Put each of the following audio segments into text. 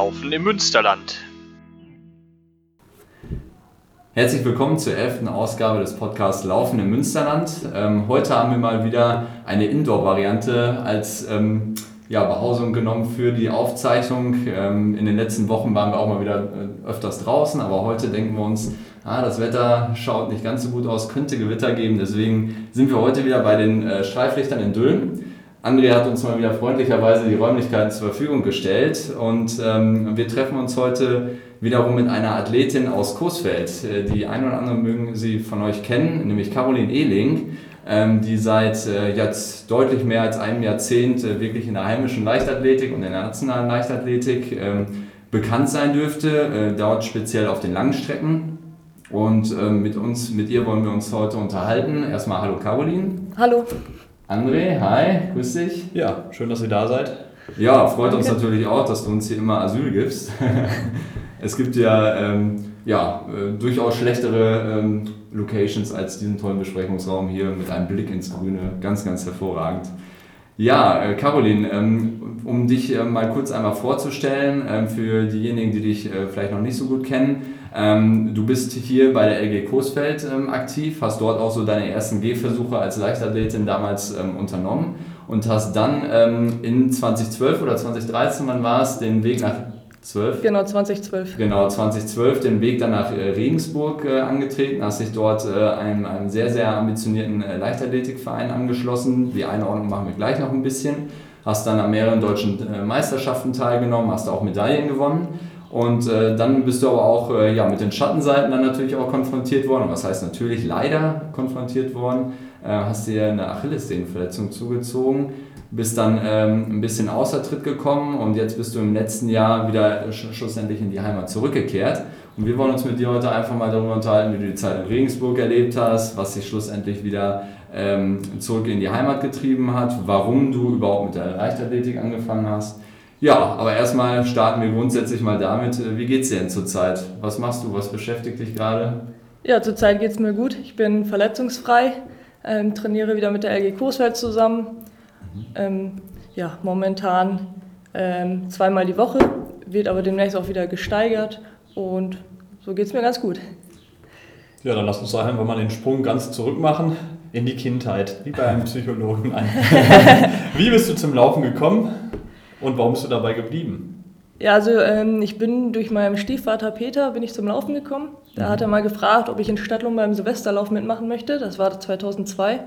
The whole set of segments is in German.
Laufen im Münsterland. Herzlich willkommen zur elften Ausgabe des Podcasts Laufen im Münsterland. Ähm, heute haben wir mal wieder eine Indoor-Variante als ähm, ja, Behausung genommen für die Aufzeichnung. Ähm, in den letzten Wochen waren wir auch mal wieder äh, öfters draußen, aber heute denken wir uns, ah, das Wetter schaut nicht ganz so gut aus, könnte Gewitter geben. Deswegen sind wir heute wieder bei den äh, Streiflichtern in Dülmen. André hat uns mal wieder freundlicherweise die Räumlichkeiten zur Verfügung gestellt und ähm, wir treffen uns heute wiederum mit einer Athletin aus Coesfeld. Äh, die ein oder anderen mögen sie von euch kennen, nämlich Caroline Ehling, ähm, die seit äh, jetzt deutlich mehr als einem Jahrzehnt äh, wirklich in der heimischen Leichtathletik und in der nationalen Leichtathletik ähm, bekannt sein dürfte, äh, dort speziell auf den Langstrecken. Und ähm, mit uns, mit ihr wollen wir uns heute unterhalten. Erstmal hallo Caroline. Hallo. André, hi, grüß dich. Ja, schön, dass ihr da seid. Ja, freut uns natürlich auch, dass du uns hier immer Asyl gibst. es gibt ja, ähm, ja äh, durchaus schlechtere ähm, Locations als diesen tollen Besprechungsraum hier mit einem Blick ins Grüne. Ganz, ganz hervorragend. Ja, äh, Caroline, ähm, um dich äh, mal kurz einmal vorzustellen, ähm, für diejenigen, die dich äh, vielleicht noch nicht so gut kennen. Ähm, du bist hier bei der LG Coesfeld aktiv, hast dort auch so deine ersten Gehversuche als Leichtathletin damals unternommen und hast dann in 2012 oder 2013, wann war es, den Weg nach 12? Genau, 2012. Genau, 2012 den Weg dann nach äh, Regensburg äh, angetreten, hast dich dort äh, einem, einem sehr, sehr ambitionierten Leichtathletikverein angeschlossen. Die Einordnung machen wir gleich noch ein bisschen. Hast dann an mehreren deutschen Meisterschaften teilgenommen, hast auch Medaillen gewonnen und äh, dann bist du aber auch äh, ja, mit den Schattenseiten dann natürlich auch konfrontiert worden. Und was heißt natürlich leider konfrontiert worden? Äh, hast dir eine Achillessehnenverletzung zugezogen, bist dann ähm, ein bisschen außer Tritt gekommen und jetzt bist du im letzten Jahr wieder sch schlussendlich in die Heimat zurückgekehrt. Und wir wollen uns mit dir heute einfach mal darüber unterhalten, wie du die Zeit in Regensburg erlebt hast, was dich schlussendlich wieder ähm, zurück in die Heimat getrieben hat, warum du überhaupt mit der Leichtathletik angefangen hast ja, aber erstmal starten wir grundsätzlich mal damit, äh, wie geht es dir denn zurzeit? Was machst du? Was beschäftigt dich gerade? Ja, zurzeit geht es mir gut. Ich bin verletzungsfrei, ähm, trainiere wieder mit der LG Coesfeld zusammen. Ähm, ja, momentan ähm, zweimal die Woche, wird aber demnächst auch wieder gesteigert und so geht es mir ganz gut. Ja, dann lass uns doch einfach mal den Sprung ganz zurück machen in die Kindheit, wie bei einem Psychologen. wie bist du zum Laufen gekommen? Und warum bist du dabei geblieben? Ja, also ähm, ich bin durch meinen Stiefvater Peter bin ich zum Laufen gekommen. Da mhm. hat er mal gefragt, ob ich in Stadtlohn beim Silvesterlauf mitmachen möchte. Das war 2002.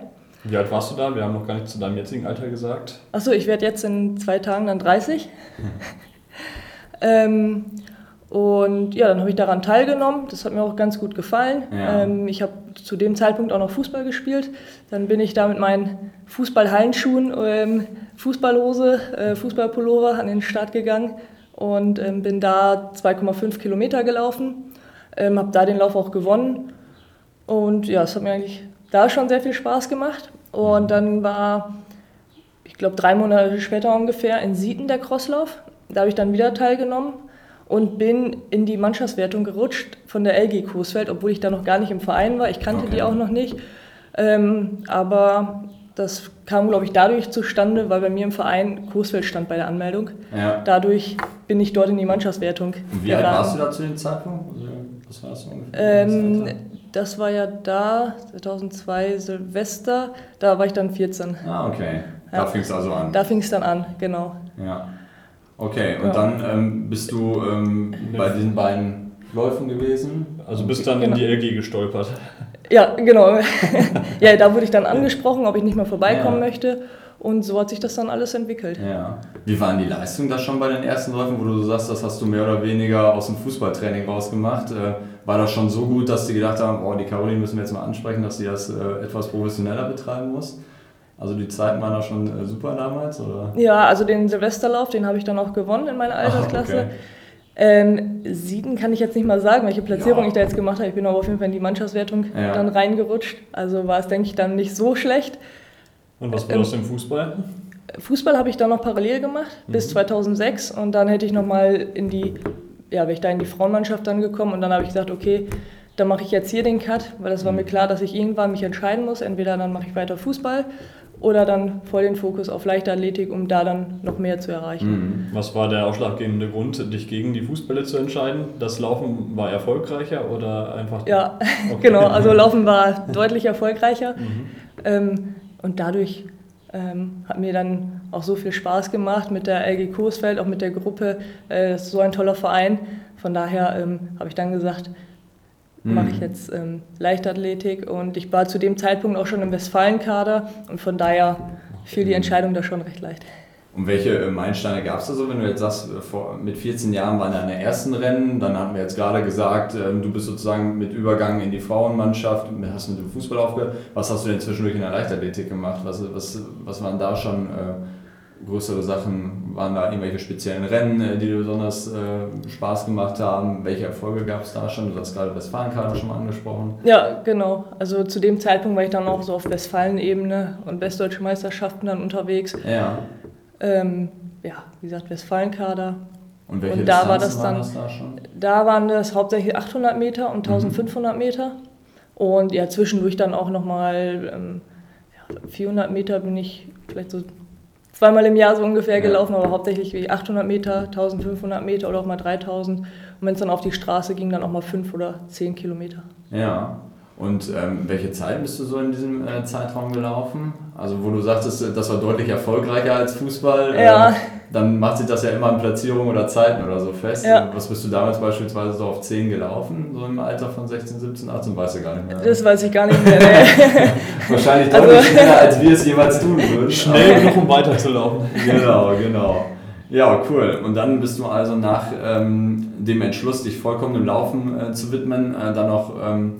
Wie alt warst du da? Wir haben noch gar nicht zu deinem jetzigen Alter gesagt. Achso, ich werde jetzt in zwei Tagen dann 30. ähm, und ja, dann habe ich daran teilgenommen. Das hat mir auch ganz gut gefallen. Ja. Ähm, ich habe zu dem Zeitpunkt auch noch Fußball gespielt. Dann bin ich da mit meinen Fußballhallenschuhen, ähm, Fußballhose, äh, Fußballpullover an den Start gegangen und ähm, bin da 2,5 Kilometer gelaufen. Ähm, habe da den Lauf auch gewonnen. Und ja, es hat mir eigentlich da schon sehr viel Spaß gemacht. Und dann war, ich glaube, drei Monate später ungefähr in Sieten der Crosslauf. Da habe ich dann wieder teilgenommen und bin in die Mannschaftswertung gerutscht von der LG Coesfeld, obwohl ich da noch gar nicht im Verein war. Ich kannte okay. die auch noch nicht. Ähm, aber das kam, glaube ich, dadurch zustande, weil bei mir im Verein Coesfeld stand bei der Anmeldung. Ja. Dadurch bin ich dort in die Mannschaftswertung. Und wie alt warst du da zu dem Zeitpunkt? Also, was war das ungefähr? Ähm, das war ja da, 2002 Silvester, da war ich dann 14. Ah, okay. Da ja. fing es also an. Da fing es dann an, genau. Ja. Okay, und ja. dann ähm, bist du ähm, bei diesen beiden Läufen gewesen? Also bist dann genau. in die LG gestolpert? Ja, genau. ja, da wurde ich dann angesprochen, ob ich nicht mehr vorbeikommen ja. möchte. Und so hat sich das dann alles entwickelt. Ja. Wie waren die Leistungen da schon bei den ersten Läufen, wo du so sagst, das hast du mehr oder weniger aus dem Fußballtraining rausgemacht? War das schon so gut, dass die gedacht haben, oh, die Caroline müssen wir jetzt mal ansprechen, dass sie das äh, etwas professioneller betreiben muss? Also die Zeiten waren da schon äh, super damals, oder? Ja, also den Silvesterlauf, den habe ich dann auch gewonnen in meiner Altersklasse. Ach, okay. Ähm, Sieden kann ich jetzt nicht mal sagen, welche Platzierung ja. ich da jetzt gemacht habe. Ich bin aber auf jeden Fall in die Mannschaftswertung ja. dann reingerutscht. Also war es, denke ich, dann nicht so schlecht. Und was war das ähm, im Fußball? Fußball habe ich dann noch parallel gemacht, mhm. bis 2006. Und dann hätte ich nochmal in die, ja, wäre ich da in die Frauenmannschaft dann gekommen. Und dann habe ich gesagt, okay, dann mache ich jetzt hier den Cut, weil das war mhm. mir klar, dass ich irgendwann mich entscheiden muss. Entweder dann mache ich weiter Fußball oder dann voll den Fokus auf Leichtathletik, um da dann noch mehr zu erreichen. Mhm. Was war der ausschlaggebende Grund, dich gegen die Fußbälle zu entscheiden? Das Laufen war erfolgreicher oder einfach? Ja, okay. genau. Also Laufen war deutlich erfolgreicher. Mhm. Ähm, und dadurch ähm, hat mir dann auch so viel Spaß gemacht mit der LG Coesfeld, auch mit der Gruppe. Äh, das ist so ein toller Verein. Von daher ähm, habe ich dann gesagt, mhm. mache ich jetzt ähm, Leichtathletik und ich war zu dem Zeitpunkt auch schon im Westfalenkader und von daher fiel die Entscheidung da schon recht leicht. Und welche äh, Meilensteine gab es da so, wenn du jetzt sagst, äh, mit 14 Jahren waren deine ersten Rennen, dann haben wir jetzt gerade gesagt, ähm, du bist sozusagen mit Übergang in die Frauenmannschaft, hast mit dem Fußball aufgehört. Was hast du denn zwischendurch in der Leichtathletik gemacht? Was, was, was waren da schon äh, größere Sachen? Waren da irgendwelche speziellen Rennen, äh, die dir besonders äh, Spaß gemacht haben? Welche Erfolge gab es da schon? Du hast gerade Westfalenkarte schon mal angesprochen. Ja, genau. Also zu dem Zeitpunkt war ich dann auch so auf Westfalen-Ebene und westdeutsche Meisterschaften dann unterwegs. Ja. Ähm, ja, wie gesagt, Westfalenkader. Und welche und da war das dann, das da, schon? da waren das hauptsächlich 800 Meter und 1500 mhm. Meter. Und ja, zwischendurch dann auch nochmal ähm, ja, 400 Meter bin ich vielleicht so zweimal im Jahr so ungefähr gelaufen, aber hauptsächlich wie 800 Meter, 1500 Meter oder auch mal 3000. Und wenn es dann auf die Straße ging, dann auch mal 5 oder 10 Kilometer. Ja. Und ähm, welche Zeit bist du so in diesem äh, Zeitraum gelaufen? Also wo du sagtest, das war deutlich erfolgreicher als Fußball. Ja. Äh, dann macht sich das ja immer in Platzierungen oder Zeiten oder so fest. Ja. Was bist du damals beispielsweise so auf 10 gelaufen, so im Alter von 16, 17, 18? Weißt du gar nicht mehr. Das weiß ich gar nicht mehr. Nee. Wahrscheinlich deutlich also, schneller, als wir es jemals tun würden. Schnell genug, um weiterzulaufen. genau, genau. Ja, cool. Und dann bist du also nach ähm, dem Entschluss, dich vollkommen dem Laufen äh, zu widmen, äh, dann noch... Ähm,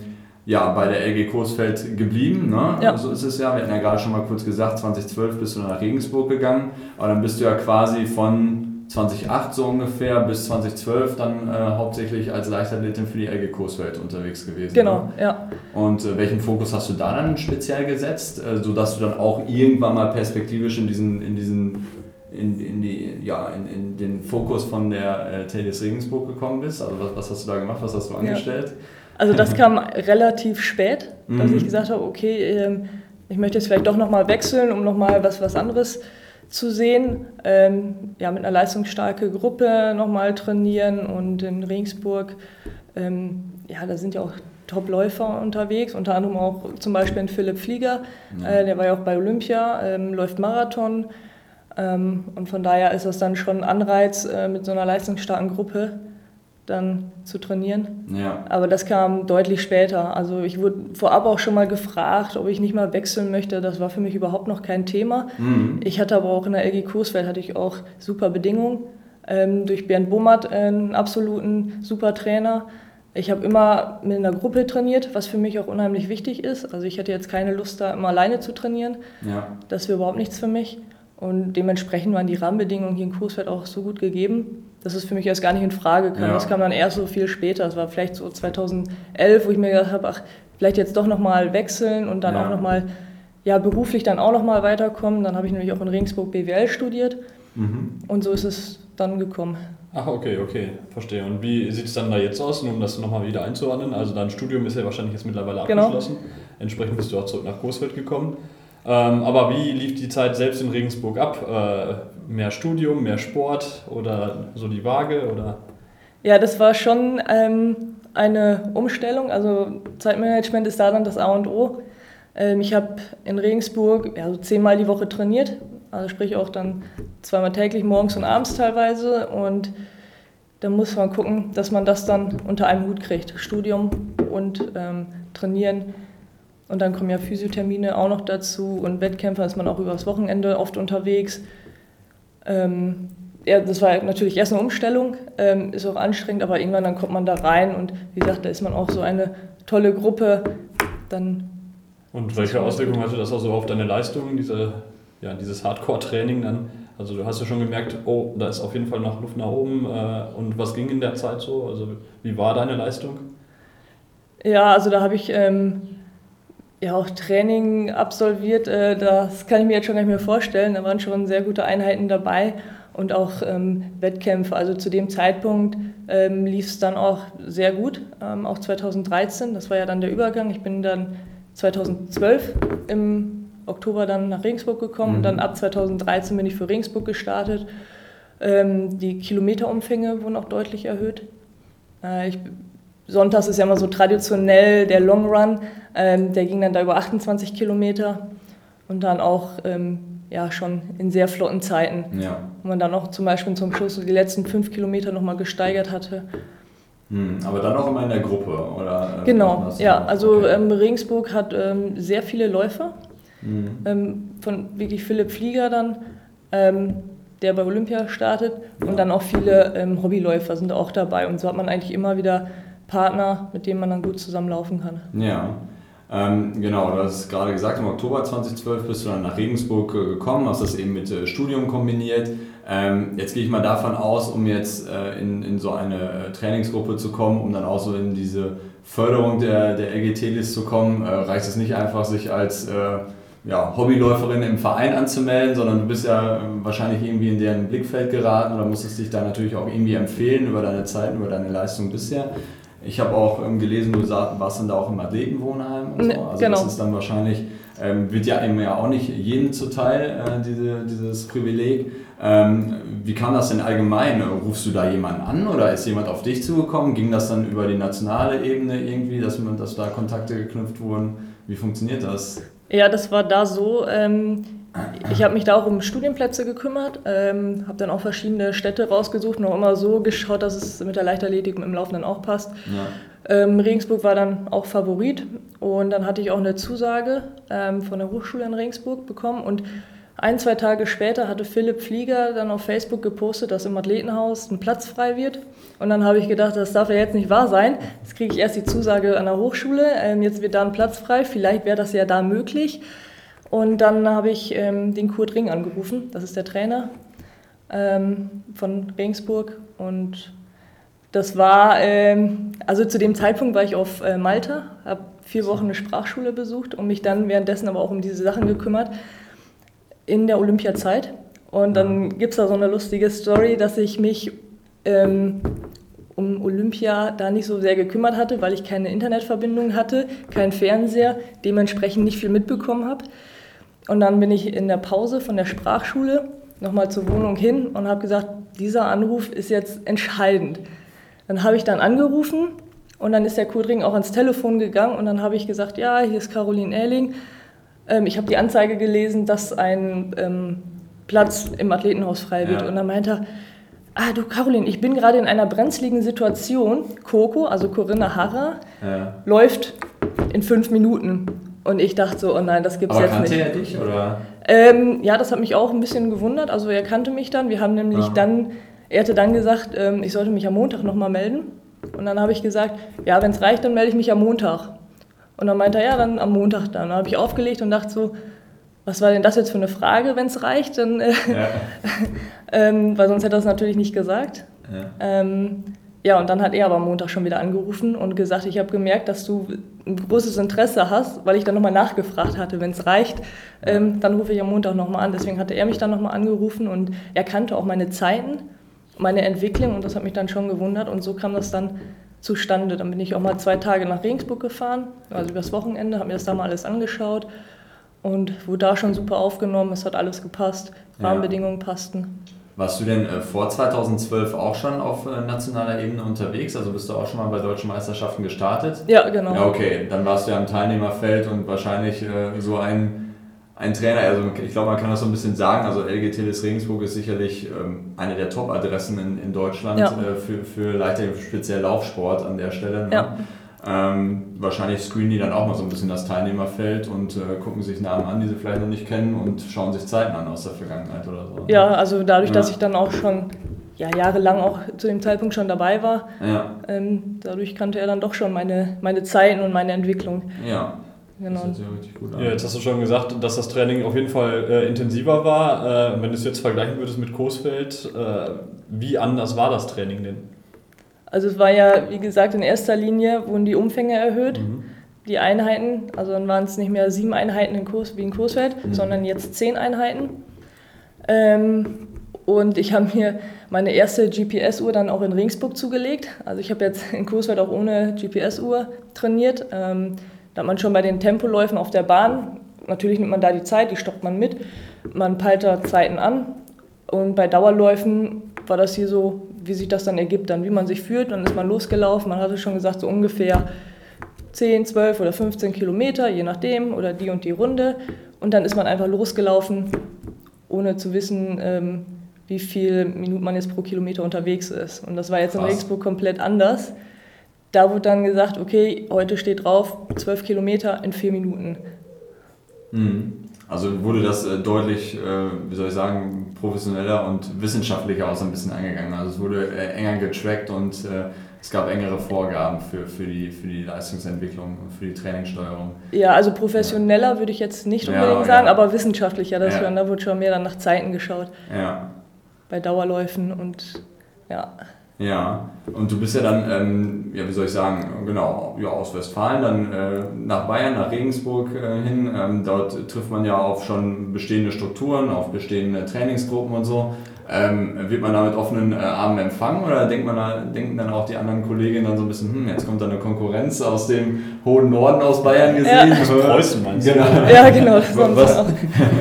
ja, bei der LG Coesfeld geblieben. Ne? Ja. So ist es ja. Wir hatten ja gerade schon mal kurz gesagt, 2012 bist du nach Regensburg gegangen. Aber dann bist du ja quasi von 2008 so ungefähr bis 2012 dann äh, hauptsächlich als Leichtathletin für die LG Coesfeld unterwegs gewesen. Genau, ne? ja. Und äh, welchen Fokus hast du da dann speziell gesetzt, äh, sodass du dann auch irgendwann mal perspektivisch in diesen, in diesen in, in, die, ja, in, in den Fokus von der äh, Telis Regensburg gekommen bist? Also was, was hast du da gemacht, was hast du angestellt? Ja. Also das kam relativ spät, dass mhm. ich gesagt habe, okay, ähm, ich möchte jetzt vielleicht doch nochmal wechseln, um nochmal was, was anderes zu sehen. Ähm, ja, mit einer leistungsstarken Gruppe nochmal trainieren und in Regensburg, ähm, ja, da sind ja auch Top-Läufer unterwegs, unter anderem auch zum Beispiel ein Philipp Flieger, ja. äh, der war ja auch bei Olympia, ähm, läuft Marathon. Ähm, und von daher ist das dann schon ein Anreiz, äh, mit so einer leistungsstarken Gruppe dann zu trainieren. Ja. Aber das kam deutlich später. Also ich wurde vorab auch schon mal gefragt, ob ich nicht mal wechseln möchte. Das war für mich überhaupt noch kein Thema. Mhm. Ich hatte aber auch in der LG Kursfeld hatte ich auch super Bedingungen. Ähm, durch Bernd Bummert einen absoluten super Trainer. Ich habe immer mit einer Gruppe trainiert, was für mich auch unheimlich wichtig ist. Also ich hatte jetzt keine Lust, da immer alleine zu trainieren. Ja. Das wäre überhaupt nichts für mich. Und dementsprechend waren die Rahmenbedingungen hier in Kursfeld auch so gut gegeben, dass es für mich erst gar nicht in Frage kam. Ja. Das kam dann erst so viel später. Das war vielleicht so 2011, wo ich mir gedacht habe, ach, vielleicht jetzt doch nochmal wechseln und dann ja. auch nochmal ja, beruflich dann auch nochmal weiterkommen. Dann habe ich nämlich auch in Regensburg BWL studiert mhm. und so ist es dann gekommen. Ach, okay, okay, verstehe. Und wie sieht es dann da jetzt aus, um das nochmal wieder einzuordnen? Also dein Studium ist ja wahrscheinlich jetzt mittlerweile genau. abgeschlossen. Genau. Entsprechend bist du auch zurück nach Großfeld gekommen. Ähm, aber wie lief die Zeit selbst in Regensburg ab? Äh, mehr Studium, mehr Sport oder so die Waage? Oder? Ja, das war schon ähm, eine Umstellung. Also Zeitmanagement ist da dann das A und O. Ähm, ich habe in Regensburg ja, so zehnmal die Woche trainiert, also sprich auch dann zweimal täglich, morgens und abends teilweise. Und da muss man gucken, dass man das dann unter einem Hut kriegt. Studium und ähm, Trainieren und dann kommen ja Physiothermine auch noch dazu und Wettkämpfe ist man auch übers Wochenende oft unterwegs. Ähm, ja, das war natürlich erst eine Umstellung, ähm, ist auch anstrengend, aber irgendwann dann kommt man da rein und wie gesagt, da ist man auch so eine tolle Gruppe. Dann und welche Auswirkungen hatte das also auf deine Leistungen, diese, ja, dieses Hardcore-Training dann? Also du hast ja schon gemerkt, oh, da ist auf jeden Fall noch Luft nach oben. Äh, und was ging in der Zeit so? Also wie war deine Leistung? Ja, also da habe ich ähm, ja auch Training absolviert. Äh, das kann ich mir jetzt schon gar nicht mehr vorstellen. Da waren schon sehr gute Einheiten dabei und auch ähm, Wettkämpfe. Also zu dem Zeitpunkt ähm, lief es dann auch sehr gut, ähm, auch 2013. Das war ja dann der Übergang. Ich bin dann 2012 im Oktober dann nach Regensburg gekommen mhm. und dann ab 2013 bin ich für Regensburg gestartet. Ähm, die Kilometerumfänge wurden auch deutlich erhöht. Äh, ich, Sonntags ist ja immer so traditionell der Long Run, ähm, der ging dann da über 28 Kilometer und dann auch ähm, ja, schon in sehr flotten Zeiten. Ja. Wo man dann auch zum Beispiel zum Schluss die letzten fünf Kilometer nochmal gesteigert hatte. Hm, aber dann auch immer in der Gruppe, oder? Äh, genau, ja. Also okay. ähm, Regensburg hat ähm, sehr viele Läufer. Mhm. Von wirklich Philipp Flieger dann, ähm, der bei Olympia startet. Und dann auch viele ähm, Hobbyläufer sind auch dabei. Und so hat man eigentlich immer wieder Partner, mit denen man dann gut zusammenlaufen kann. Ja. Ähm, genau, du hast gerade gesagt, im Oktober 2012 bist du dann nach Regensburg äh, gekommen, hast das eben mit äh, Studium kombiniert. Ähm, jetzt gehe ich mal davon aus, um jetzt äh, in, in so eine äh, Trainingsgruppe zu kommen, um dann auch so in diese Förderung der, der LGT-List zu kommen, äh, reicht es nicht einfach, sich als äh, ja, Hobbyläuferin im Verein anzumelden, sondern du bist ja wahrscheinlich irgendwie in deren Blickfeld geraten oder musstest dich da natürlich auch irgendwie empfehlen über deine Zeiten, über deine Leistung bisher. Ich habe auch ähm, gelesen, du warst dann da auch im Athletenwohnheim und so. Also genau. das ist dann wahrscheinlich, ähm, wird ja eben ja auch nicht jedem zuteil, äh, diese, dieses Privileg. Ähm, wie kam das denn allgemein? Rufst du da jemanden an oder ist jemand auf dich zugekommen? Ging das dann über die nationale Ebene irgendwie, dass, man, dass da Kontakte geknüpft wurden? Wie funktioniert das? Ja, das war da so. Ähm, ich habe mich da auch um Studienplätze gekümmert, ähm, habe dann auch verschiedene Städte rausgesucht und auch immer so geschaut, dass es mit der Leichtathletik im Laufenden auch passt. Ja. Ähm, Regensburg war dann auch Favorit und dann hatte ich auch eine Zusage ähm, von der Hochschule in Regensburg bekommen und ein, zwei Tage später hatte Philipp Flieger dann auf Facebook gepostet, dass im Athletenhaus ein Platz frei wird. Und dann habe ich gedacht, das darf ja jetzt nicht wahr sein. Jetzt kriege ich erst die Zusage an der Hochschule, ähm, jetzt wird da ein Platz frei, vielleicht wäre das ja da möglich. Und dann habe ich ähm, den Kurt Ring angerufen, das ist der Trainer ähm, von Regensburg. Und das war, ähm, also zu dem Zeitpunkt war ich auf äh, Malta, habe vier Wochen eine Sprachschule besucht und mich dann währenddessen aber auch um diese Sachen gekümmert in der Olympiazeit. Und dann gibt es da so eine lustige Story, dass ich mich ähm, um Olympia da nicht so sehr gekümmert hatte, weil ich keine Internetverbindung hatte, keinen Fernseher, dementsprechend nicht viel mitbekommen habe. Und dann bin ich in der Pause von der Sprachschule nochmal zur Wohnung hin und habe gesagt, dieser Anruf ist jetzt entscheidend. Dann habe ich dann angerufen und dann ist der Kudring auch ans Telefon gegangen und dann habe ich gesagt, ja, hier ist Caroline Ehling. Ähm, ich habe die Anzeige gelesen, dass ein ähm, Platz im Athletenhaus frei wird. Ja. Und dann meinte er, ah du Caroline, ich bin gerade in einer brenzligen Situation. Coco, also Corinna Harrer, ja. läuft in fünf Minuten. Und ich dachte so, oh nein, das gibt's Aber jetzt kannte nicht. kannte er dich oder? Ähm, ja, das hat mich auch ein bisschen gewundert. Also er kannte mich dann. Wir haben nämlich Aha. dann, er hatte dann gesagt, ähm, ich sollte mich am Montag nochmal melden. Und dann habe ich gesagt, ja, wenn es reicht, dann melde ich mich am Montag. Und dann meinte er, ja, dann am Montag dann. Dann habe ich aufgelegt und dachte so, was war denn das jetzt für eine Frage, wenn es reicht? Dann, äh, ja. ähm, weil sonst hätte er es natürlich nicht gesagt. Ja. Ähm, ja, und dann hat er aber am Montag schon wieder angerufen und gesagt, ich habe gemerkt, dass du ein großes Interesse hast, weil ich dann nochmal nachgefragt hatte, wenn es reicht, ähm, dann rufe ich am Montag nochmal an. Deswegen hatte er mich dann nochmal angerufen und er kannte auch meine Zeiten, meine Entwicklung und das hat mich dann schon gewundert und so kam das dann zustande. Dann bin ich auch mal zwei Tage nach Regensburg gefahren, also übers Wochenende, habe mir das da mal alles angeschaut und wurde da schon super aufgenommen, es hat alles gepasst, Rahmenbedingungen ja. passten. Warst du denn äh, vor 2012 auch schon auf äh, nationaler Ebene unterwegs? Also bist du auch schon mal bei deutschen Meisterschaften gestartet? Ja, genau. Ja, okay. Dann warst du ja im Teilnehmerfeld und wahrscheinlich äh, so ein, ein Trainer, also ich glaube, man kann das so ein bisschen sagen. Also LG Tillis Regensburg ist sicherlich ähm, eine der Top-Adressen in, in Deutschland ja. für, für Leiter speziell Laufsport an der Stelle. Ne? Ja. Ähm, wahrscheinlich screenen die dann auch mal so ein bisschen das Teilnehmerfeld und äh, gucken sich Namen an, die sie vielleicht noch nicht kennen und schauen sich Zeiten an aus der Vergangenheit oder so. Ja, also dadurch, ja. dass ich dann auch schon ja, jahrelang auch zu dem Zeitpunkt schon dabei war, ja. ähm, dadurch kannte er dann doch schon meine, meine Zeiten und meine Entwicklung. Ja. Genau. Ja, jetzt hast du schon gesagt, dass das Training auf jeden Fall äh, intensiver war. Äh, wenn du es jetzt vergleichen würdest mit Coesfeld, äh, wie anders war das Training denn? Also es war ja, wie gesagt, in erster Linie wurden die Umfänge erhöht. Mhm. Die Einheiten, also dann waren es nicht mehr sieben Einheiten in Kurs, wie in Kursfeld, mhm. sondern jetzt zehn Einheiten. Ähm, und ich habe mir meine erste GPS-Uhr dann auch in Regensburg zugelegt. Also ich habe jetzt in Kursfeld auch ohne GPS-Uhr trainiert. Ähm, da hat man schon bei den Tempoläufen auf der Bahn natürlich nimmt man da die Zeit, die stoppt man mit, man peilt da Zeiten an und bei Dauerläufen war das hier so, wie sich das dann ergibt, dann wie man sich fühlt, dann ist man losgelaufen, man hatte schon gesagt, so ungefähr 10, 12 oder 15 Kilometer, je nachdem, oder die und die Runde und dann ist man einfach losgelaufen, ohne zu wissen, ähm, wie viel Minuten man jetzt pro Kilometer unterwegs ist. Und das war jetzt in Regensburg komplett anders. Da wurde dann gesagt, okay, heute steht drauf, 12 Kilometer in vier Minuten. Mhm. Also wurde das äh, deutlich, äh, wie soll ich sagen, professioneller und wissenschaftlicher auch so ein bisschen angegangen. Also es wurde äh, enger getrackt und es gab engere Vorgaben für, für, die, für die Leistungsentwicklung und für die Trainingssteuerung. Ja, also professioneller ja. würde ich jetzt nicht unbedingt ja, sagen, ja. aber wissenschaftlicher. Das schon, da wurde schon mehr dann nach Zeiten geschaut. Ja. Bei Dauerläufen und ja. Ja, und du bist ja dann, ähm, ja, wie soll ich sagen, genau, ja, aus Westfalen, dann äh, nach Bayern, nach Regensburg äh, hin. Ähm, dort trifft man ja auf schon bestehende Strukturen, auf bestehende Trainingsgruppen und so. Ähm, wird man da mit offenen äh, Armen empfangen oder denkt man da, denken dann auch die anderen Kolleginnen dann so ein bisschen, hm, jetzt kommt da eine Konkurrenz aus dem hohen Norden aus Bayern gesehen? Ja. Aus Preußen meinst du? Genau. Ja, genau. Das was, auch.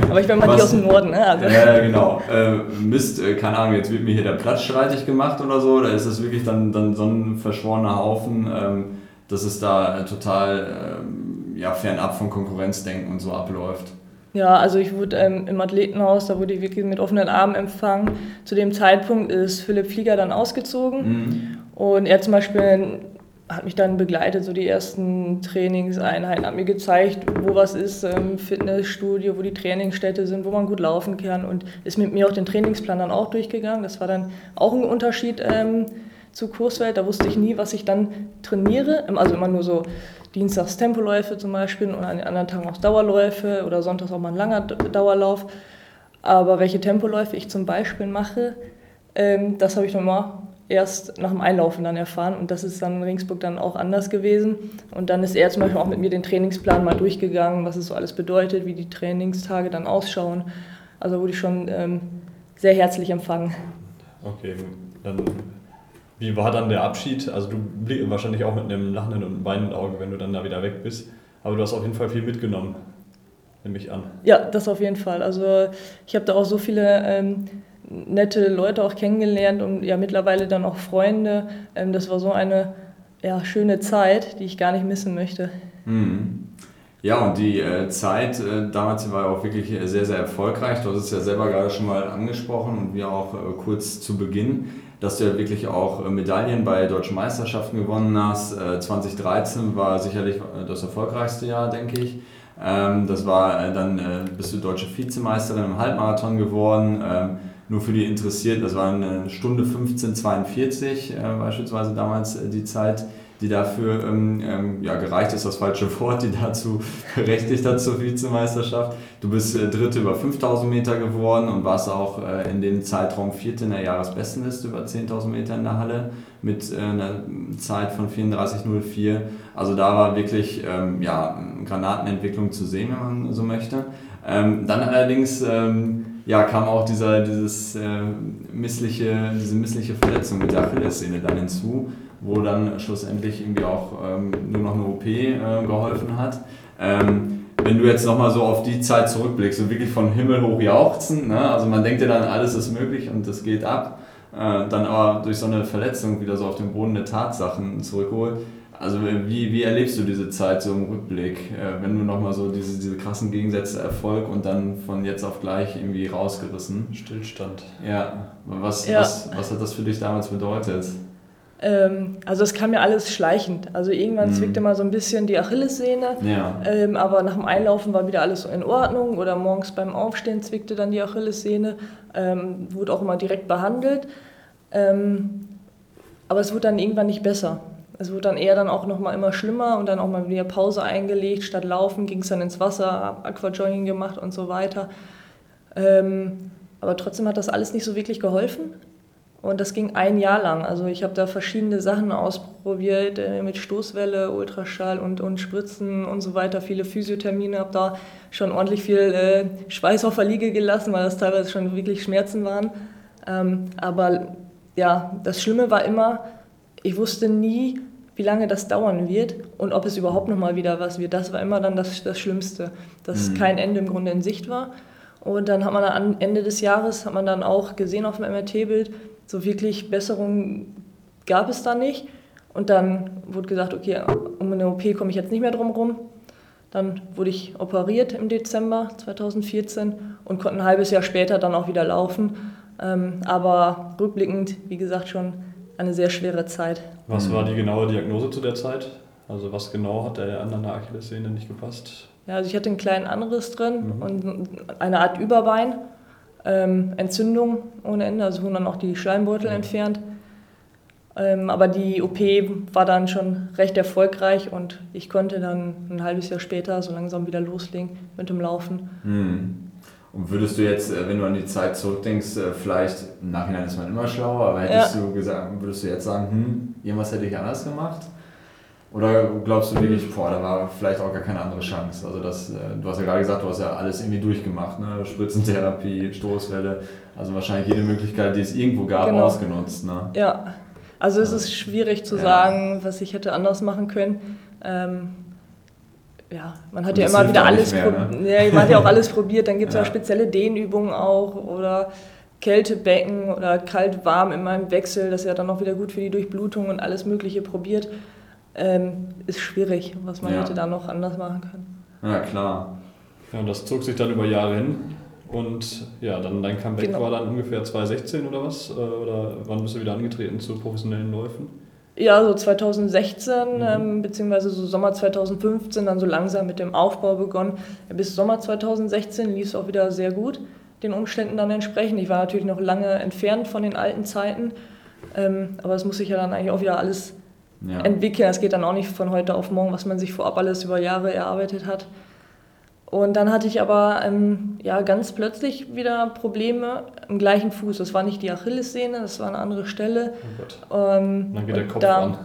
Aber ich bin mal nicht aus dem Norden. Ne? Also. Ja, genau. Äh, Mist, äh, keine Ahnung, jetzt wird mir hier der Platz streitig gemacht oder so, da ist es wirklich dann, dann so ein verschworener Haufen, ähm, dass es da äh, total ähm, ja, fernab von Konkurrenzdenken und so abläuft. Ja, also ich wurde ähm, im Athletenhaus, da wurde ich wirklich mit offenen Armen empfangen. Zu dem Zeitpunkt ist Philipp Flieger dann ausgezogen mhm. und er zum Beispiel hat mich dann begleitet, so die ersten Trainingseinheiten, hat mir gezeigt, wo was ist, ähm, Fitnessstudio, wo die Trainingsstätte sind, wo man gut laufen kann und ist mit mir auch den Trainingsplan dann auch durchgegangen. Das war dann auch ein Unterschied ähm, zu Kurswelt. Da wusste ich nie, was ich dann trainiere. Also immer nur so dienstags Tempoläufe zum Beispiel und an den anderen Tagen auch Dauerläufe oder sonntags auch mal ein langer Dauerlauf. Aber welche Tempoläufe ich zum Beispiel mache, ähm, das habe ich dann mal erst nach dem Einlaufen dann erfahren und das ist dann in Ringsburg dann auch anders gewesen. Und dann ist er zum Beispiel auch mit mir den Trainingsplan mal durchgegangen, was es so alles bedeutet, wie die Trainingstage dann ausschauen. Also wurde ich schon ähm, sehr herzlich empfangen. Okay, dann wie war dann der Abschied? Also du blickst wahrscheinlich auch mit einem lachenden und weinenden Auge, wenn du dann da wieder weg bist. Aber du hast auf jeden Fall viel mitgenommen, nehme ich an. Ja, das auf jeden Fall. Also ich habe da auch so viele ähm, nette Leute auch kennengelernt und ja mittlerweile dann auch Freunde. Ähm, das war so eine ja, schöne Zeit, die ich gar nicht missen möchte. Mhm. Ja, und die äh, Zeit äh, damals war ja auch wirklich sehr, sehr erfolgreich. Du hast es ja selber gerade schon mal angesprochen und wir auch äh, kurz zu Beginn dass du ja wirklich auch äh, Medaillen bei deutschen Meisterschaften gewonnen hast. 2013 äh, war sicherlich äh, das erfolgreichste Jahr, denke ich. Ähm, das war dann, bist du deutsche Vizemeisterin im Halbmarathon geworden. Ähm, nur für die Interessierten, das war eine Stunde 15,42 beispielsweise damals die Zeit die dafür ähm, ähm, ja, gereicht ist das falsche Wort, die dazu berechtigt hat zur Vizemeisterschaft. Du bist äh, Dritte über 5000 Meter geworden und warst auch äh, in dem Zeitraum Vierte in der Jahresbestenliste über 10.000 Meter in der Halle mit äh, einer Zeit von 34,04. Also da war wirklich ähm, ja, Granatenentwicklung zu sehen, wenn man so möchte. Ähm, dann allerdings ähm, ja, kam auch dieser, dieses, äh, missliche, diese missliche Verletzung mit der Achillessehne dann hinzu wo dann schlussendlich irgendwie auch ähm, nur noch eine OP äh, geholfen hat. Ähm, wenn du jetzt nochmal so auf die Zeit zurückblickst, so wirklich von Himmel hoch jauchzen, ne? also man denkt ja dann, alles ist möglich und es geht ab, äh, dann aber durch so eine Verletzung wieder so auf den Boden der Tatsachen zurückholt. Also wie, wie erlebst du diese Zeit so im Rückblick, äh, wenn du nochmal so diese, diese krassen Gegensätze Erfolg und dann von jetzt auf gleich irgendwie rausgerissen? Stillstand. Ja, was, ja. was, was hat das für dich damals bedeutet? Ähm, also es kam ja alles schleichend. Also irgendwann mhm. zwickte mal so ein bisschen die Achillessehne, ja. ähm, aber nach dem Einlaufen war wieder alles in Ordnung oder morgens beim Aufstehen zwickte dann die Achillessehne, ähm, wurde auch immer direkt behandelt. Ähm, aber es wurde dann irgendwann nicht besser. Es wurde dann eher dann auch noch mal immer schlimmer und dann auch mal wieder Pause eingelegt. Statt Laufen ging es dann ins Wasser, Aquajogging gemacht und so weiter. Ähm, aber trotzdem hat das alles nicht so wirklich geholfen. Und das ging ein Jahr lang. Also ich habe da verschiedene Sachen ausprobiert äh, mit Stoßwelle, Ultraschall und, und Spritzen und so weiter. Viele Physiothermine, habe da schon ordentlich viel äh, Schweiß auf der Liege gelassen, weil das teilweise schon wirklich Schmerzen waren. Ähm, aber ja, das Schlimme war immer, ich wusste nie, wie lange das dauern wird und ob es überhaupt nochmal wieder was wird. Das war immer dann das, das Schlimmste, dass mhm. kein Ende im Grunde in Sicht war. Und dann hat man am Ende des Jahres, hat man dann auch gesehen auf dem MRT-Bild, so wirklich Besserungen gab es da nicht. Und dann wurde gesagt, okay, um eine OP komme ich jetzt nicht mehr drum rum. Dann wurde ich operiert im Dezember 2014 und konnte ein halbes Jahr später dann auch wieder laufen. Ähm, aber rückblickend, wie gesagt, schon eine sehr schwere Zeit. Was war die genaue Diagnose zu der Zeit? Also was genau hat der an der Achillessehne nicht gepasst? Ja, also ich hatte einen kleinen Anriss drin mhm. und eine Art Überbein, ähm, Entzündung ohne Ende, also wurden dann auch die Schleimbeutel mhm. entfernt. Ähm, aber die OP war dann schon recht erfolgreich und ich konnte dann ein halbes Jahr später so langsam wieder loslegen mit dem Laufen. Mhm. Und würdest du jetzt, äh, wenn du an die Zeit zurückdenkst, äh, vielleicht im Nachhinein ist man immer schlauer, aber hättest ja. du gesagt, würdest du jetzt sagen, hm, irgendwas hätte ich anders gemacht? Oder glaubst du wirklich, boah, da war vielleicht auch gar keine andere Chance? Also das, äh, du hast ja gerade gesagt, du hast ja alles irgendwie durchgemacht, ne? Spritzentherapie, Stoßwelle, also wahrscheinlich jede Möglichkeit, die es irgendwo gab, genau. ausgenutzt. Ne? Ja, also es ist schwierig zu ja. sagen, was ich hätte anders machen können. Ähm, ja, man hat ja immer wieder alles mehr, ne? ja, man hat ja auch alles probiert. Dann gibt es ja. ja spezielle Dehnübungen auch oder Kältebecken oder kalt-warm in meinem Wechsel. Das ist ja dann auch wieder gut für die Durchblutung und alles Mögliche probiert. Ähm, ist schwierig, was man ja. hätte da noch anders machen können. Ja, klar. Ja, und das zog sich dann über Jahre hin. Und ja, dann dein Comeback genau. war dann ungefähr 2016 oder was? Äh, oder wann bist du wieder angetreten zu professionellen Läufen? Ja, so 2016 mhm. ähm, beziehungsweise so Sommer 2015 dann so langsam mit dem Aufbau begonnen. Bis Sommer 2016 lief es auch wieder sehr gut, den Umständen dann entsprechend. Ich war natürlich noch lange entfernt von den alten Zeiten, ähm, aber es muss sich ja dann eigentlich auch wieder alles ja. entwickeln. Es geht dann auch nicht von heute auf morgen, was man sich vorab alles über Jahre erarbeitet hat. Und dann hatte ich aber ähm, ja, ganz plötzlich wieder Probleme im gleichen Fuß. Das war nicht die Achillessehne, das war eine andere Stelle. Oh ähm, dann geht der Kopf da, an.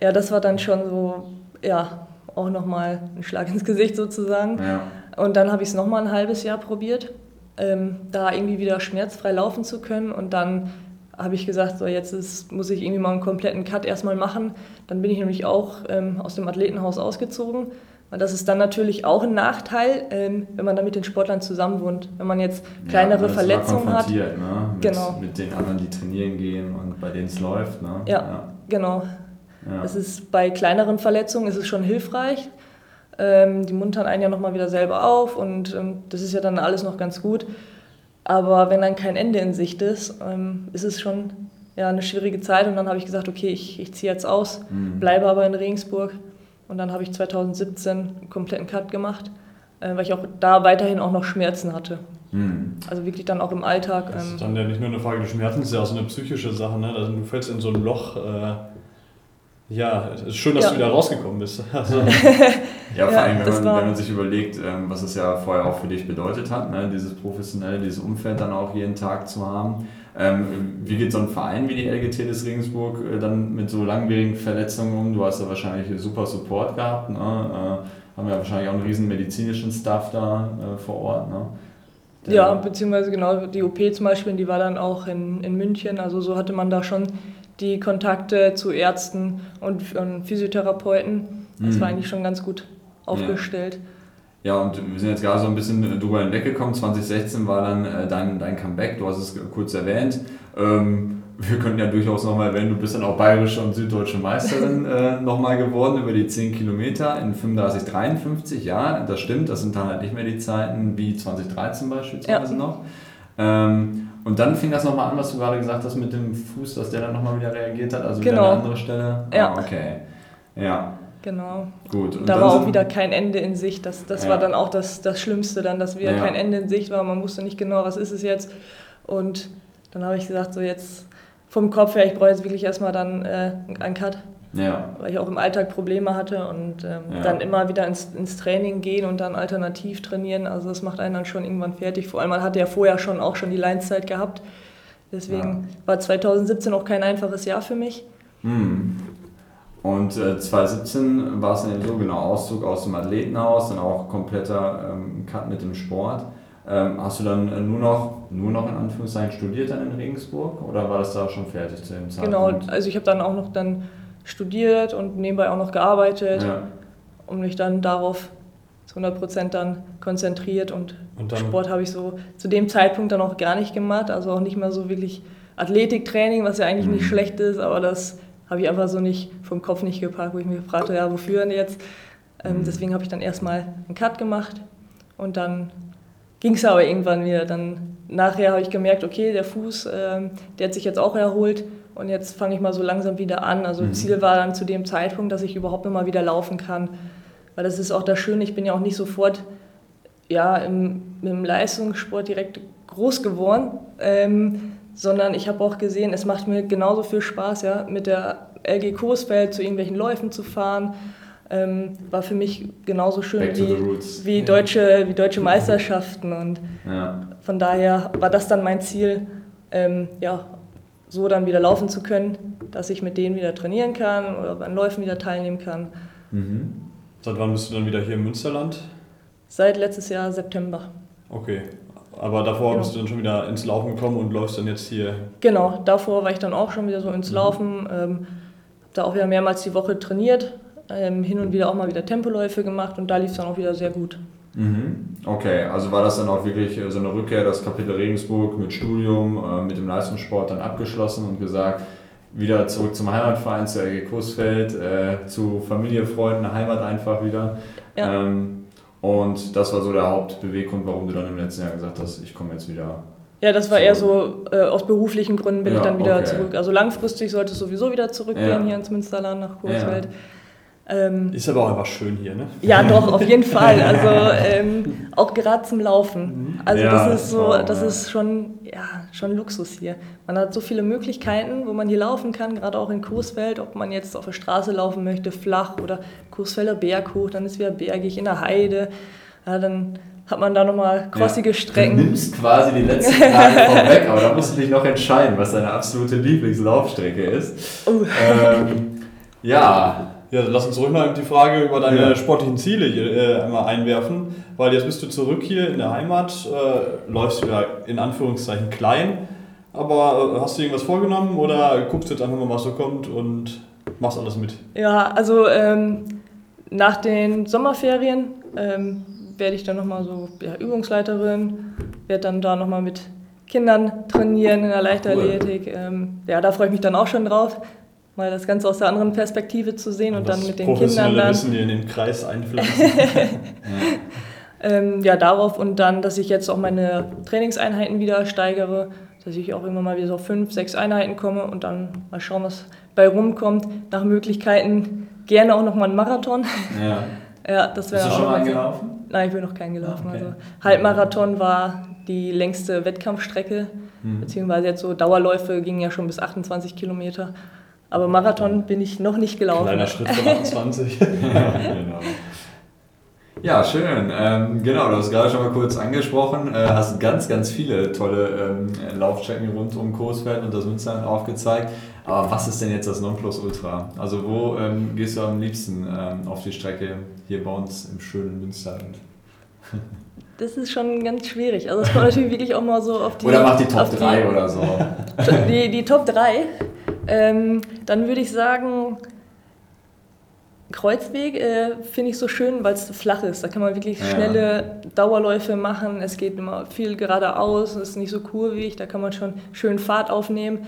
Ja, das war dann schon so, ja, auch nochmal ein Schlag ins Gesicht sozusagen. Ja. Und dann habe ich es nochmal ein halbes Jahr probiert, ähm, da irgendwie wieder schmerzfrei laufen zu können. Und dann habe ich gesagt, so jetzt ist, muss ich irgendwie mal einen kompletten Cut erstmal machen. Dann bin ich nämlich auch ähm, aus dem Athletenhaus ausgezogen und das ist dann natürlich auch ein Nachteil, ähm, wenn man da mit den Sportlern zusammenwohnt. Wenn man jetzt kleinere ja, Verletzungen hat. Ne? Mit, genau. mit den anderen, die trainieren gehen und bei denen es läuft. Ne? Ja, ja. genau. Ja. Es ist bei kleineren Verletzungen ist es schon hilfreich. Ähm, die muntern einen ja nochmal wieder selber auf und ähm, das ist ja dann alles noch ganz gut. Aber wenn dann kein Ende in Sicht ist, ähm, ist es schon ja, eine schwierige Zeit und dann habe ich gesagt, okay, ich, ich ziehe jetzt aus, mhm. bleibe aber in Regensburg und dann habe ich 2017 einen kompletten Cut gemacht, äh, weil ich auch da weiterhin auch noch Schmerzen hatte. Mhm. Also wirklich dann auch im Alltag. Das ist ähm, dann ja nicht nur eine Frage des Schmerzens, das ist ja auch so eine psychische Sache. Ne? Also du fällst in so ein Loch. Äh, ja, es ist schön, dass ja. du wieder rausgekommen bist. Also. ja, vor allem, wenn, man, wenn man sich überlegt, ähm, was es ja vorher auch für dich bedeutet hat, ne? dieses professionelle, dieses Umfeld dann auch jeden Tag zu haben. Ähm, wie geht so ein Verein wie die LGT des Regensburg äh, dann mit so langwierigen Verletzungen um? Du hast ja wahrscheinlich super Support gehabt, ne? äh, haben ja wahrscheinlich auch einen riesen medizinischen Staff da äh, vor Ort. Ne? ja, beziehungsweise genau die OP zum Beispiel, die war dann auch in, in München. Also so hatte man da schon die Kontakte zu Ärzten und, und Physiotherapeuten. Das mhm. war eigentlich schon ganz gut aufgestellt. Ja. Ja, und wir sind jetzt gerade so ein bisschen drüber hinweggekommen. 2016 war dann äh, dein, dein Comeback, du hast es kurz erwähnt. Ähm, wir können ja durchaus nochmal erwähnen, du bist dann auch bayerische und süddeutsche Meisterin äh, nochmal geworden über die 10 Kilometer in 35, 53. Ja, das stimmt, das sind dann halt nicht mehr die Zeiten wie 2013 beispielsweise ja. noch. Ähm, und dann fing das nochmal an, was du gerade gesagt hast mit dem Fuß, dass der dann nochmal wieder reagiert hat, also genau. wieder eine andere Stelle. Ja. Ah, okay. Ja. Genau. Gut. Und da war auch wieder kein Ende in Sicht. Das, das ja. war dann auch das, das Schlimmste, dann, dass wieder ja. kein Ende in Sicht war. Man wusste nicht genau, was ist es jetzt. Und dann habe ich gesagt, so jetzt vom Kopf her, ich brauche jetzt wirklich erstmal dann äh, einen Cut. Ja. Weil ich auch im Alltag Probleme hatte und ähm, ja. dann immer wieder ins, ins Training gehen und dann alternativ trainieren. Also das macht einen dann schon irgendwann fertig. Vor allem, man hatte ja vorher schon auch schon die Leinszeit gehabt. Deswegen ja. war 2017 auch kein einfaches Jahr für mich. Hm. Und äh, 2017 war es dann so, genau, Auszug aus dem Athletenhaus, dann auch kompletter ähm, Cut mit dem Sport. Ähm, hast du dann äh, nur noch, nur noch in Anführungszeichen studiert dann in Regensburg oder war das da schon fertig zu dem Zeitpunkt? Genau, also ich habe dann auch noch dann studiert und nebenbei auch noch gearbeitet ja. und mich dann darauf zu 100 Prozent dann konzentriert und, und dann Sport habe ich so zu dem Zeitpunkt dann auch gar nicht gemacht, also auch nicht mehr so wirklich Athletiktraining, was ja eigentlich mhm. nicht schlecht ist, aber das habe ich einfach so nicht vom Kopf nicht gepackt, wo ich mich gefragt habe, ja, wofür denn jetzt? Ähm, mhm. Deswegen habe ich dann erstmal einen Cut gemacht und dann ging es aber irgendwann wieder. Dann nachher habe ich gemerkt, okay, der Fuß, ähm, der hat sich jetzt auch erholt und jetzt fange ich mal so langsam wieder an. Also mhm. Ziel war dann zu dem Zeitpunkt, dass ich überhaupt immer wieder laufen kann. Weil das ist auch das Schöne, ich bin ja auch nicht sofort ja, im, im Leistungssport direkt groß geworden, ähm, sondern ich habe auch gesehen, es macht mir genauso viel Spaß, ja, mit der LG Coesfeld zu irgendwelchen Läufen zu fahren. Ähm, war für mich genauso schön wie, wie, deutsche, wie deutsche Meisterschaften. Und ja. von daher war das dann mein Ziel, ähm, ja, so dann wieder laufen zu können, dass ich mit denen wieder trainieren kann oder an Läufen wieder teilnehmen kann. Mhm. Seit wann bist du dann wieder hier im Münsterland? Seit letztes Jahr September. Okay, aber davor genau. bist du dann schon wieder ins Laufen gekommen und läufst dann jetzt hier? Genau, davor war ich dann auch schon wieder so ins mhm. Laufen. Ähm, habe da auch wieder mehrmals die Woche trainiert, ähm, hin und wieder auch mal wieder Tempoläufe gemacht und da lief es dann auch wieder sehr gut. Mhm. Okay, also war das dann auch wirklich äh, so eine Rückkehr, das Kapitel Regensburg mit Studium, äh, mit dem Leistungssport dann abgeschlossen und gesagt, wieder zurück zum Heimatverein, zu RG Kursfeld, äh, zu Familie, Freunden, Heimat einfach wieder. Ja. Ähm, und das war so der Hauptbeweggrund, warum du dann im letzten Jahr gesagt hast, ich komme jetzt wieder. Ja, das war zurück. eher so, äh, aus beruflichen Gründen bin ja, ich dann wieder okay. zurück. Also langfristig sollte es sowieso wieder zurückgehen ja. hier ins Münsterland nach Kursfeld. Ähm, ist aber auch einfach schön hier, ne? Ja, doch, auf jeden Fall. Also ähm, auch gerade zum Laufen. Mhm. Also ja, das ist so, das ist schon, ja, schon Luxus hier. Man hat so viele Möglichkeiten, wo man hier laufen kann, gerade auch in Coesfeld, ob man jetzt auf der Straße laufen möchte, flach oder Coesfelder Berg hoch, dann ist wieder bergig in der Heide. Ja, dann hat man da nochmal crossige ja, Strecken. Du nimmst quasi die letzten Tage vorweg, aber da musst du dich noch entscheiden, was deine absolute Lieblingslaufstrecke ist. Oh. Ähm, ja, ja, lass uns ruhig mal die Frage über deine ja. sportlichen Ziele äh, einmal einwerfen, weil jetzt bist du zurück hier in der Heimat, äh, läufst wieder in Anführungszeichen klein, aber äh, hast du irgendwas vorgenommen oder guckst du jetzt einfach mal, was so kommt und machst alles mit? Ja, also ähm, nach den Sommerferien ähm, werde ich dann nochmal so ja, Übungsleiterin, werde dann da nochmal mit Kindern trainieren in der Leichtathletik. Cool. Ähm, ja, da freue ich mich dann auch schon drauf mal das Ganze aus der anderen Perspektive zu sehen und, und dann mit den Kindern dann. Wissen, die in den Kreis einpflanzen. ja. Ähm, ja, darauf und dann, dass ich jetzt auch meine Trainingseinheiten wieder steigere, dass ich auch immer mal wieder so auf fünf, sechs Einheiten komme und dann mal schauen, was bei rumkommt. Nach Möglichkeiten gerne auch nochmal einen Marathon. Ja. ja, das wäre Bist du schon mal gelaufen? Nein, ich bin noch keinen gelaufen. Ah, okay. Also Halbmarathon war die längste Wettkampfstrecke, mhm. beziehungsweise jetzt so Dauerläufe gingen ja schon bis 28 Kilometer. Aber Marathon bin ich noch nicht gelaufen. Kleiner Schritt von 28. genau. Ja, schön. Ähm, genau, du hast gerade schon mal kurz angesprochen, äh, hast ganz, ganz viele tolle ähm, Laufstrecken rund um Coesfeld und das Münsterland aufgezeigt. Aber was ist denn jetzt das Nonplusultra? Also wo ähm, gehst du am liebsten ähm, auf die Strecke hier bei uns im schönen Münsterland? Das ist schon ganz schwierig. Also es kommt natürlich wirklich auch mal so auf die... Oder mach die Top 3 oder so. Die, die Top 3? Ähm, dann würde ich sagen, Kreuzweg äh, finde ich so schön, weil es flach ist. Da kann man wirklich ja. schnelle Dauerläufe machen. Es geht immer viel geradeaus, es ist nicht so kurvig, da kann man schon schön Fahrt aufnehmen.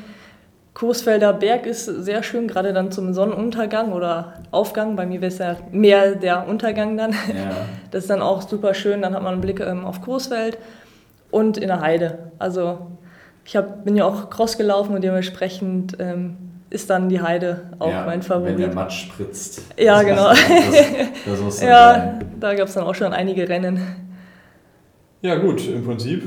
Coesfelder Berg ist sehr schön, gerade dann zum Sonnenuntergang oder Aufgang. Bei mir wäre es ja mehr der Untergang dann. Ja. Das ist dann auch super schön. Dann hat man einen Blick ähm, auf Coesfeld und in der Heide. Also ich hab, bin ja auch Cross gelaufen und dementsprechend ähm, ist dann die Heide auch ja, mein Favorit. Wenn der Matsch spritzt. Ja, das genau. Das, das ja, sein. da gab es dann auch schon einige Rennen. Ja gut, im Prinzip.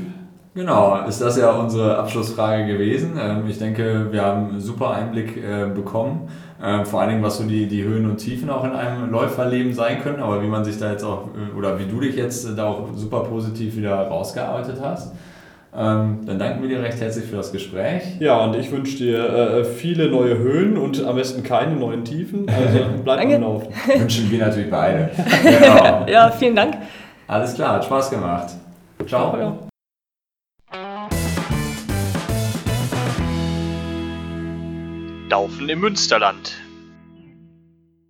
Genau, ist das ja unsere Abschlussfrage gewesen. Ähm, ich denke, wir haben einen super Einblick äh, bekommen. Ähm, vor allen Dingen, was so die, die Höhen und Tiefen auch in einem Läuferleben sein können, aber wie man sich da jetzt auch, äh, oder wie du dich jetzt da auch super positiv wieder rausgearbeitet hast. Ähm, dann danken wir dir recht herzlich für das Gespräch. Ja, und ich wünsche dir äh, viele neue Höhen und am besten keine neuen Tiefen. Also bleib am Laufen. Wünschen wir natürlich beide. Genau. ja, vielen Dank. Alles klar, hat Spaß gemacht. Ciao. Ja. Laufen im Münsterland.